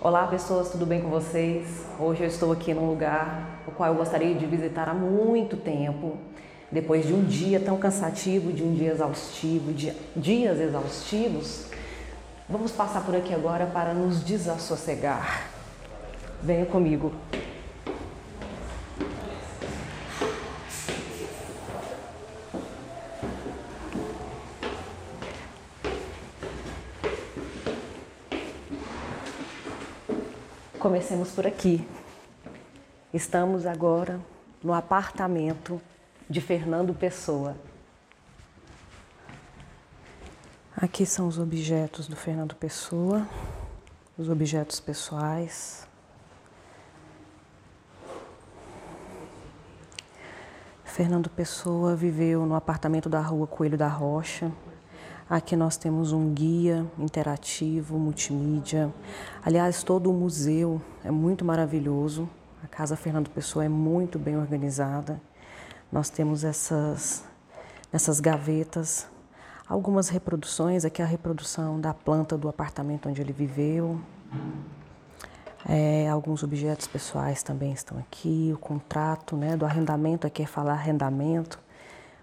Olá pessoas, tudo bem com vocês? Hoje eu estou aqui num lugar o qual eu gostaria de visitar há muito tempo. Depois de um dia tão cansativo, de um dia exaustivo, de dias exaustivos, vamos passar por aqui agora para nos desassossegar. Venha comigo. Comecemos por aqui. Estamos agora no apartamento de Fernando Pessoa. Aqui são os objetos do Fernando Pessoa, os objetos pessoais. Fernando Pessoa viveu no apartamento da rua Coelho da Rocha, Aqui nós temos um guia interativo, multimídia. Aliás, todo o museu é muito maravilhoso. A Casa Fernando Pessoa é muito bem organizada. Nós temos essas, essas gavetas, algumas reproduções. Aqui é a reprodução da planta do apartamento onde ele viveu. É, alguns objetos pessoais também estão aqui. O contrato né, do arrendamento, aqui é falar arrendamento,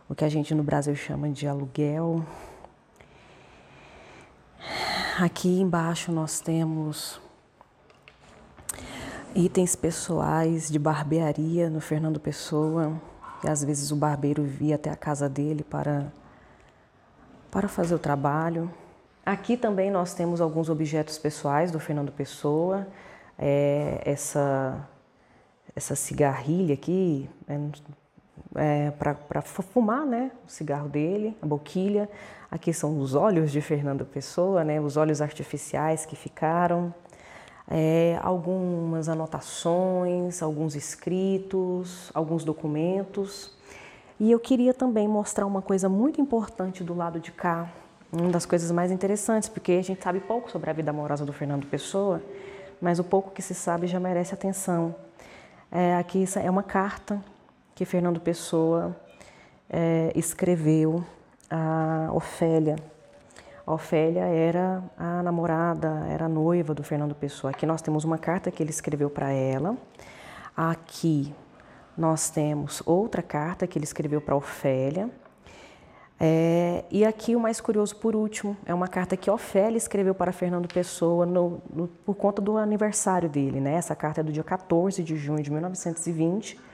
o que a gente no Brasil chama de aluguel. Aqui embaixo nós temos itens pessoais de barbearia no Fernando Pessoa, e às vezes o barbeiro via até a casa dele para, para fazer o trabalho. Aqui também nós temos alguns objetos pessoais do Fernando Pessoa, é, essa, essa cigarrilha aqui, é, é, para fumar né, o cigarro dele, a boquilha. Aqui são os olhos de Fernando Pessoa, né, os olhos artificiais que ficaram. É, algumas anotações, alguns escritos, alguns documentos. E eu queria também mostrar uma coisa muito importante do lado de cá, uma das coisas mais interessantes, porque a gente sabe pouco sobre a vida amorosa do Fernando Pessoa, mas o pouco que se sabe já merece atenção. É, aqui é uma carta que Fernando Pessoa é, escreveu a Ofélia. A Ofélia era a namorada, era a noiva do Fernando Pessoa. Aqui nós temos uma carta que ele escreveu para ela. Aqui nós temos outra carta que ele escreveu para Ofélia. É, e aqui o mais curioso por último é uma carta que Ofélia escreveu para Fernando Pessoa no, no, por conta do aniversário dele. Né? Essa carta é do dia 14 de junho de 1920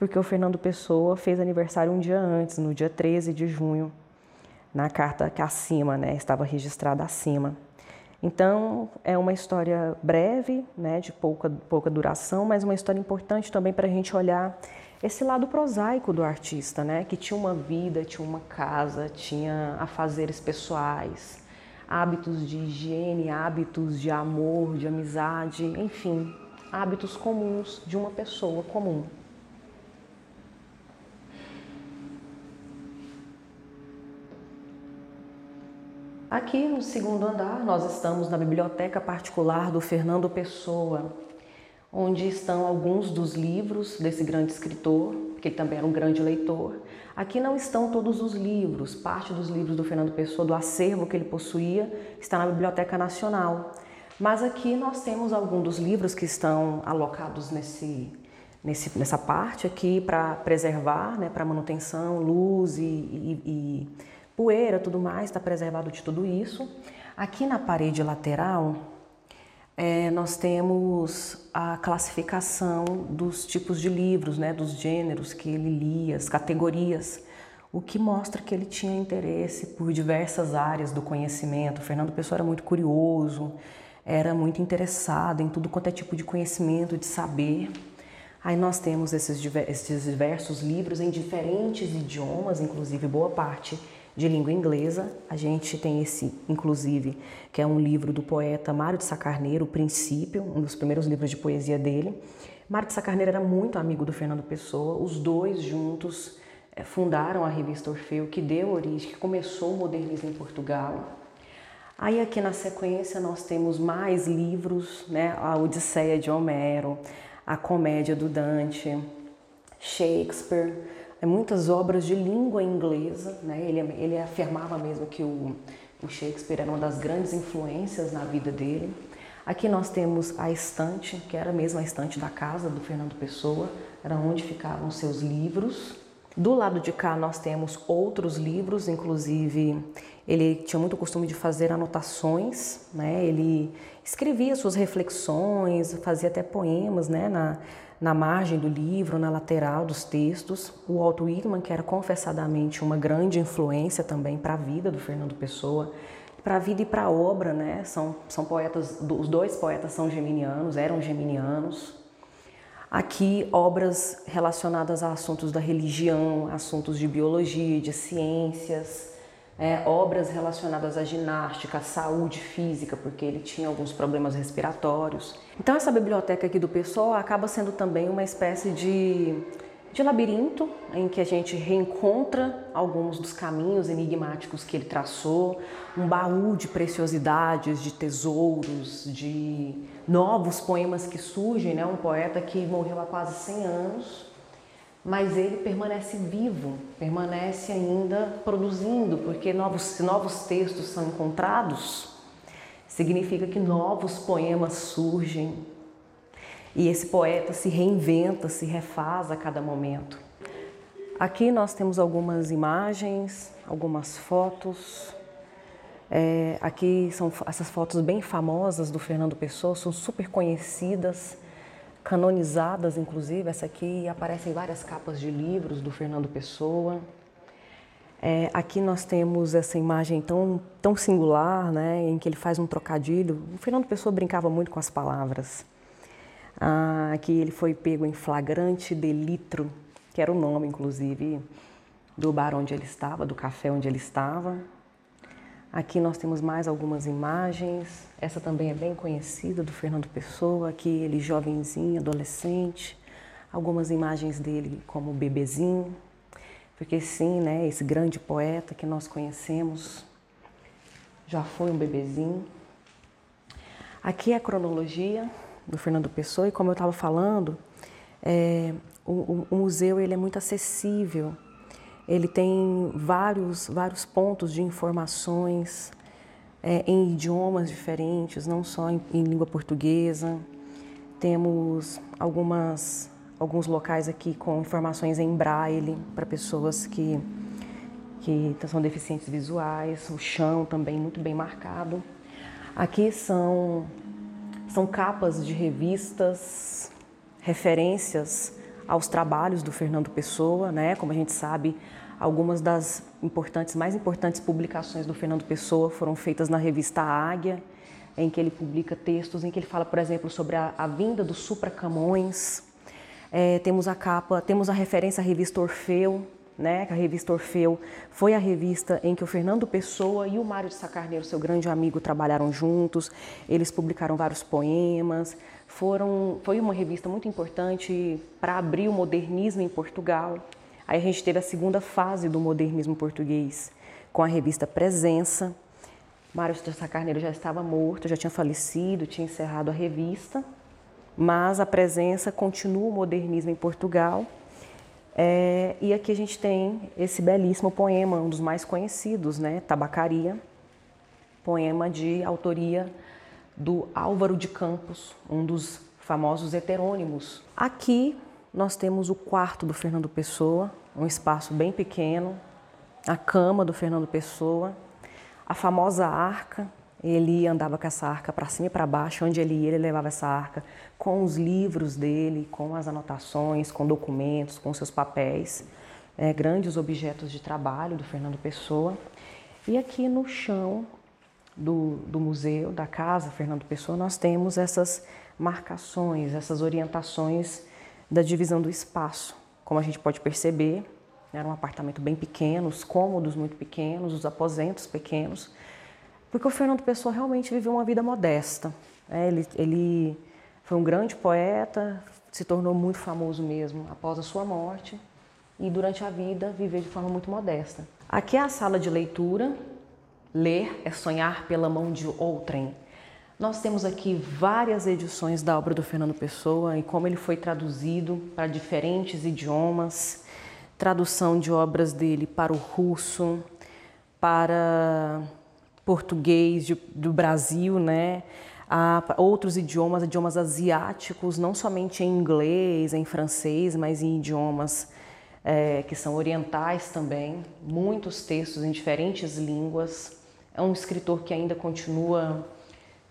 porque o Fernando Pessoa fez aniversário um dia antes, no dia 13 de junho, na carta que acima, né, estava registrada acima. Então, é uma história breve, né, de pouca, pouca duração, mas uma história importante também para a gente olhar esse lado prosaico do artista, né, que tinha uma vida, tinha uma casa, tinha afazeres pessoais, hábitos de higiene, hábitos de amor, de amizade, enfim, hábitos comuns de uma pessoa comum. Aqui no segundo andar, nós estamos na biblioteca particular do Fernando Pessoa, onde estão alguns dos livros desse grande escritor, que ele também era um grande leitor. Aqui não estão todos os livros, parte dos livros do Fernando Pessoa, do acervo que ele possuía, está na Biblioteca Nacional. Mas aqui nós temos alguns dos livros que estão alocados nesse, nesse nessa parte aqui para preservar, né, para manutenção, luz e, e, e poeira, tudo mais, está preservado de tudo isso. Aqui na parede lateral, é, nós temos a classificação dos tipos de livros, né, dos gêneros que ele lia, as categorias, o que mostra que ele tinha interesse por diversas áreas do conhecimento. O Fernando Pessoa era muito curioso, era muito interessado em tudo quanto é tipo de conhecimento, de saber. Aí nós temos esses, esses diversos livros em diferentes idiomas, inclusive boa parte de língua inglesa. A gente tem esse, inclusive, que é um livro do poeta Mário de Sacarneiro, O Princípio, um dos primeiros livros de poesia dele. Mário de Sacarneiro era muito amigo do Fernando Pessoa, os dois juntos eh, fundaram a revista Orfeu, que deu origem, que começou o modernismo em Portugal. Aí aqui na sequência nós temos mais livros, né? A Odisseia de Homero, a Comédia do Dante, Shakespeare, muitas obras de língua inglesa, né? ele, ele afirmava mesmo que o, O Shakespeare era uma das grandes influências na vida dele. Aqui nós temos a estante, que era mesmo a estante da casa do Fernando Pessoa, era onde ficavam seus livros. Do lado de cá nós temos outros livros, inclusive ele tinha muito costume de fazer anotações, né? Ele escrevia suas reflexões, fazia até poemas, né? Na, na margem do livro, na lateral dos textos. O Walt Whitman, que era confessadamente uma grande influência também para a vida do Fernando Pessoa, para a vida e para a obra, né? São, são poetas, os dois poetas são geminianos, eram geminianos. Aqui, obras relacionadas a assuntos da religião, assuntos de biologia, de ciências, é, obras relacionadas à ginástica, à saúde física, porque ele tinha alguns problemas respiratórios. Então, essa biblioteca aqui do Pessoal acaba sendo também uma espécie de, de labirinto em que a gente reencontra alguns dos caminhos enigmáticos que ele traçou, um baú de preciosidades, de tesouros, de novos poemas que surgem, né? um poeta que morreu há quase 100 anos mas ele permanece vivo, permanece ainda produzindo, porque novos, se novos textos são encontrados, significa que novos poemas surgem e esse poeta se reinventa, se refaz a cada momento. Aqui nós temos algumas imagens, algumas fotos. É, aqui são essas fotos bem famosas do Fernando Pessoa, são super conhecidas canonizadas, inclusive. Essa aqui aparece em várias capas de livros do Fernando Pessoa. É, aqui nós temos essa imagem tão, tão singular, né, em que ele faz um trocadilho. O Fernando Pessoa brincava muito com as palavras. Ah, aqui ele foi pego em flagrante delitro, que era o nome, inclusive, do bar onde ele estava, do café onde ele estava. Aqui nós temos mais algumas imagens. Essa também é bem conhecida do Fernando Pessoa, aqui ele jovenzinho, adolescente. Algumas imagens dele como bebezinho. Porque sim, né, esse grande poeta que nós conhecemos já foi um bebezinho. Aqui é a cronologia do Fernando Pessoa e como eu estava falando, é, o, o museu ele é muito acessível ele tem vários, vários pontos de informações é, em idiomas diferentes, não só em, em língua portuguesa. Temos algumas, alguns locais aqui com informações em braille para pessoas que, que são deficientes visuais. O chão também muito bem marcado. Aqui são, são capas de revistas, referências aos trabalhos do Fernando Pessoa, né? Como a gente sabe, Algumas das importantes, mais importantes publicações do Fernando Pessoa foram feitas na revista Águia, em que ele publica textos em que ele fala, por exemplo, sobre a, a vinda do Supra Camões. É, temos a capa, temos a referência à revista Orfeu, né? A revista Orfeu foi a revista em que o Fernando Pessoa e o Mário de Sacarneiro, seu grande amigo, trabalharam juntos. Eles publicaram vários poemas. Foram, foi uma revista muito importante para abrir o modernismo em Portugal. Aí a gente teve a segunda fase do modernismo português, com a revista Presença. Mário de Carneiro já estava morto, já tinha falecido, tinha encerrado a revista, mas a Presença continua o modernismo em Portugal. É, e aqui a gente tem esse belíssimo poema, um dos mais conhecidos, né? Tabacaria, poema de autoria do Álvaro de Campos, um dos famosos heterônimos. Aqui nós temos o quarto do Fernando Pessoa, um espaço bem pequeno, a cama do Fernando Pessoa, a famosa arca. Ele andava com essa arca para cima e para baixo, onde ele ia, ele levava essa arca com os livros dele, com as anotações, com documentos, com seus papéis, é, grandes objetos de trabalho do Fernando Pessoa. E aqui no chão do, do museu, da casa Fernando Pessoa, nós temos essas marcações, essas orientações da divisão do espaço. Como a gente pode perceber, era um apartamento bem pequeno, os cômodos muito pequenos, os aposentos pequenos, porque o Fernando Pessoa realmente viveu uma vida modesta. Né? Ele, ele foi um grande poeta, se tornou muito famoso mesmo após a sua morte e durante a vida viveu de forma muito modesta. Aqui é a sala de leitura. Ler é sonhar pela mão de outrem. Nós temos aqui várias edições da obra do Fernando Pessoa e como ele foi traduzido para diferentes idiomas, tradução de obras dele para o russo, para português de, do Brasil, né? Há outros idiomas, idiomas asiáticos, não somente em inglês, em francês, mas em idiomas é, que são orientais também. Muitos textos em diferentes línguas. É um escritor que ainda continua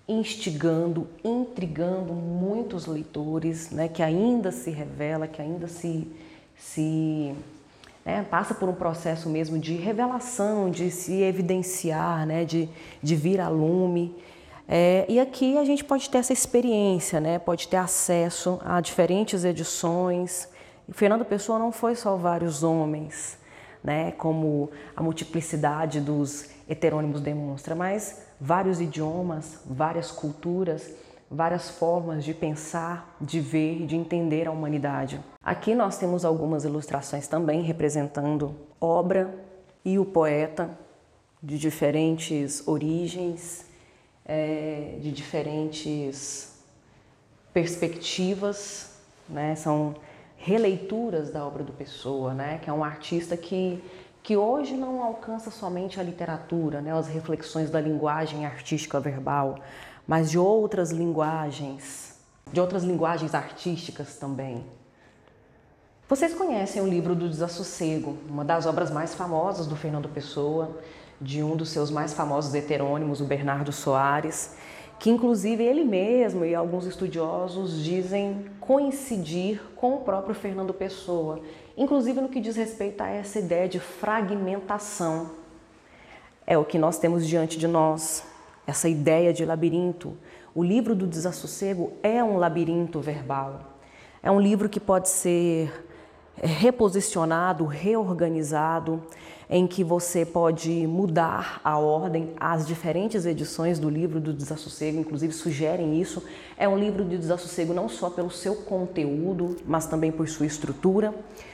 instigando, intrigando muitos leitores, né? Que ainda se revela, que ainda se, se né, passa por um processo mesmo de revelação, de se evidenciar, né, de, de vir a lume. É, e aqui a gente pode ter essa experiência, né, pode ter acesso a diferentes edições. Fernando Pessoa não foi só vários homens, né, como a multiplicidade dos heterônimos demonstra, mas vários idiomas, várias culturas várias formas de pensar, de ver, de entender a humanidade. Aqui nós temos algumas ilustrações também representando obra e o poeta de diferentes origens, é, de diferentes perspectivas, né? são releituras da obra do Pessoa, né? que é um artista que, que hoje não alcança somente a literatura, né? as reflexões da linguagem artística verbal, mas de outras linguagens, de outras linguagens artísticas também. Vocês conhecem o livro do Desassossego, uma das obras mais famosas do Fernando Pessoa, de um dos seus mais famosos heterônimos, o Bernardo Soares, que inclusive ele mesmo e alguns estudiosos dizem coincidir com o próprio Fernando Pessoa, inclusive no que diz respeito a essa ideia de fragmentação. É o que nós temos diante de nós essa ideia de labirinto. O livro do desassossego é um labirinto verbal. É um livro que pode ser reposicionado, reorganizado, em que você pode mudar a ordem. As diferentes edições do livro do Desassossego, inclusive, sugerem isso. É um livro de desassossego não só pelo seu conteúdo, mas também por sua estrutura,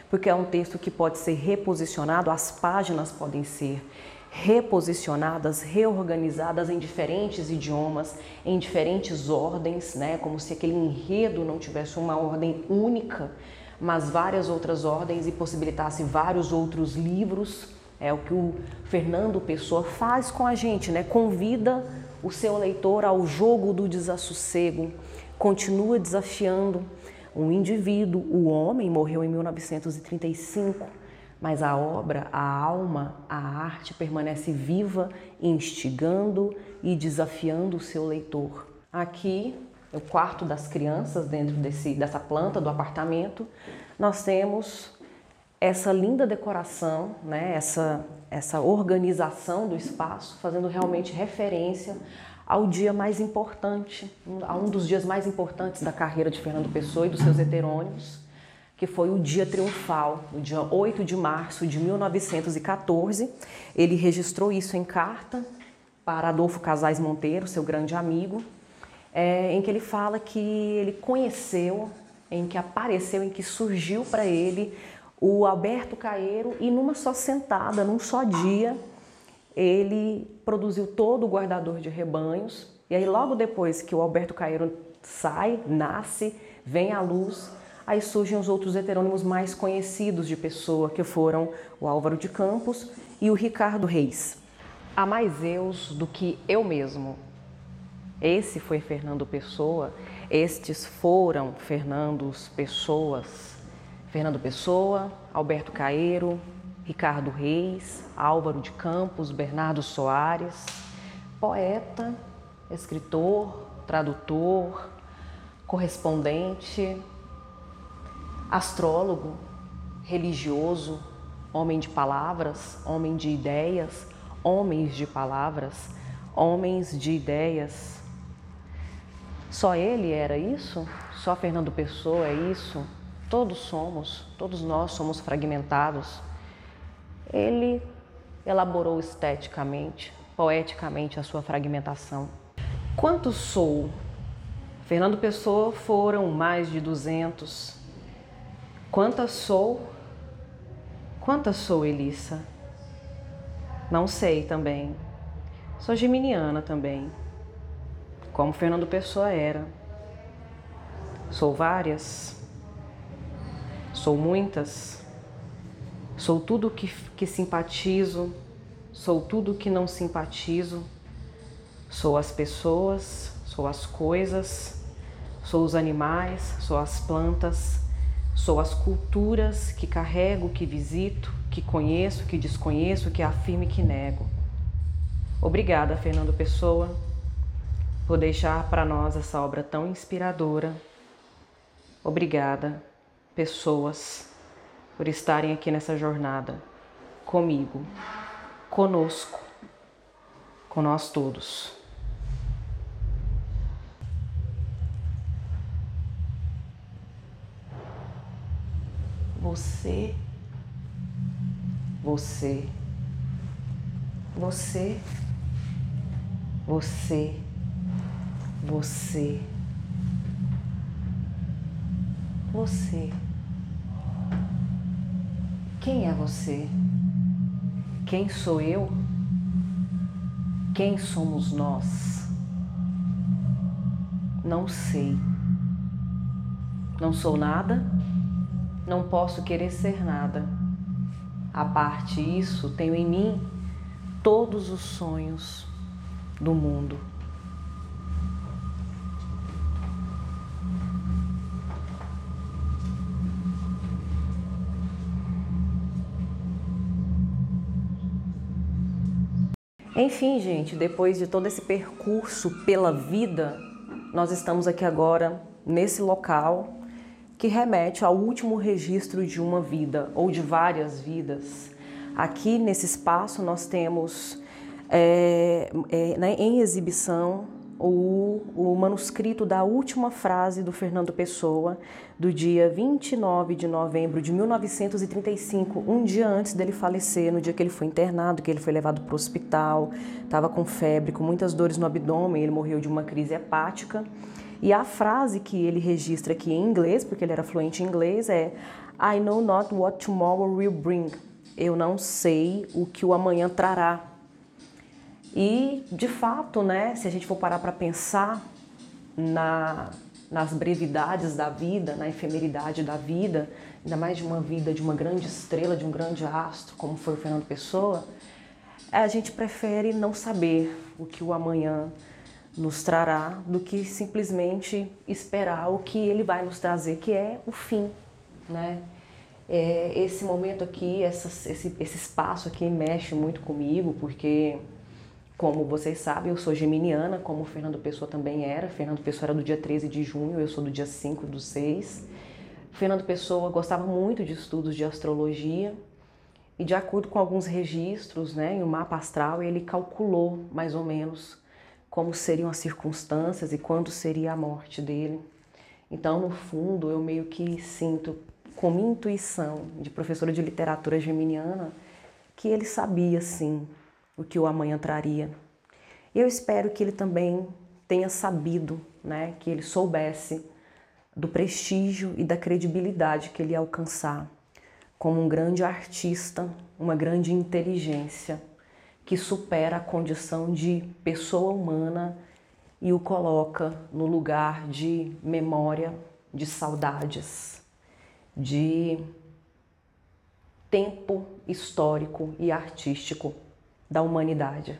porque é um texto que pode ser reposicionado, as páginas podem ser reposicionadas, reorganizadas em diferentes idiomas, em diferentes ordens, né? como se aquele enredo não tivesse uma ordem única, mas várias outras ordens e possibilitasse vários outros livros. É o que o Fernando Pessoa faz com a gente, né? Convida o seu leitor ao jogo do desassossego, continua desafiando um indivíduo, o homem morreu em 1935 mas a obra, a alma, a arte permanece viva, instigando e desafiando o seu leitor. Aqui, o quarto das crianças, dentro desse, dessa planta do apartamento, nós temos essa linda decoração, né, essa, essa organização do espaço, fazendo realmente referência ao dia mais importante, a um dos dias mais importantes da carreira de Fernando Pessoa e dos seus heterônimos, que foi o dia triunfal, o dia 8 de março de 1914. Ele registrou isso em carta para Adolfo Casais Monteiro, seu grande amigo, é, em que ele fala que ele conheceu, em que apareceu, em que surgiu para ele o Alberto Caeiro e numa só sentada, num só dia, ele produziu todo o guardador de rebanhos. E aí logo depois que o Alberto Caeiro sai, nasce, vem à luz, Aí surgem os outros heterônimos mais conhecidos de pessoa, que foram o Álvaro de Campos e o Ricardo Reis. Há mais eus do que eu mesmo. Esse foi Fernando Pessoa, estes foram Fernandos Pessoas. Fernando Pessoa, Alberto Caeiro, Ricardo Reis, Álvaro de Campos, Bernardo Soares, poeta, escritor, tradutor, correspondente, astrólogo, religioso, homem de palavras, homem de ideias, homens de palavras, homens de ideias. Só ele era isso? Só Fernando Pessoa é isso? Todos somos, todos nós somos fragmentados. Ele elaborou esteticamente, poeticamente a sua fragmentação. Quanto sou? Fernando Pessoa foram mais de 200 Quanta sou? Quanta sou, Elissa? Não sei também. Sou geminiana também, como Fernando Pessoa era. Sou várias, sou muitas, sou tudo que, que simpatizo, sou tudo que não simpatizo, Sou as pessoas, sou as coisas, sou os animais, sou as plantas, sou as culturas que carrego, que visito, que conheço, que desconheço, que afirmo e que nego. Obrigada, Fernando Pessoa, por deixar para nós essa obra tão inspiradora. Obrigada, pessoas, por estarem aqui nessa jornada comigo, conosco, com nós todos. Você, você, você, você, você, você. Quem é você? Quem sou eu? Quem somos nós? Não sei. Não sou nada, não posso querer ser nada. A parte isso, tenho em mim todos os sonhos do mundo. Enfim, gente, depois de todo esse percurso pela vida, nós estamos aqui agora nesse local que remete ao último registro de uma vida ou de várias vidas. Aqui nesse espaço nós temos é, é, né, em exibição o, o, manuscrito da última frase do Fernando Pessoa, do dia 29 de novembro de 1935, um dia antes dele falecer, no dia que ele foi internado, que ele foi levado para o hospital, estava com febre, com muitas dores no abdômen, ele morreu de uma crise hepática. E a frase que ele registra aqui em inglês, porque ele era fluente em inglês, é I know not what tomorrow will bring. Eu não sei o que o amanhã trará. E, de fato, né, se a gente for parar para pensar na, nas brevidades da vida, na efemeridade da vida, ainda mais de uma vida de uma grande estrela, de um grande astro, como foi o Fernando Pessoa, a gente prefere não saber o que o amanhã nos trará do que simplesmente esperar o que ele vai nos trazer, que é o fim, né? É, esse momento aqui, essa, esse, esse espaço aqui mexe muito comigo, porque, como vocês sabem, eu sou geminiana, como o Fernando Pessoa também era. Fernando Pessoa era do dia 13 de junho, eu sou do dia 5 do 6. Fernando Pessoa gostava muito de estudos de astrologia e, de acordo com alguns registros, né, em um mapa astral, ele calculou mais ou menos como seriam as circunstâncias e quando seria a morte dele. Então, no fundo, eu meio que sinto, com minha intuição de professora de literatura geminiana, que ele sabia sim o que o amanhã traria. Eu espero que ele também tenha sabido, né, que ele soubesse do prestígio e da credibilidade que ele ia alcançar como um grande artista, uma grande inteligência que supera a condição de pessoa humana e o coloca no lugar de memória, de saudades, de tempo histórico e artístico da humanidade.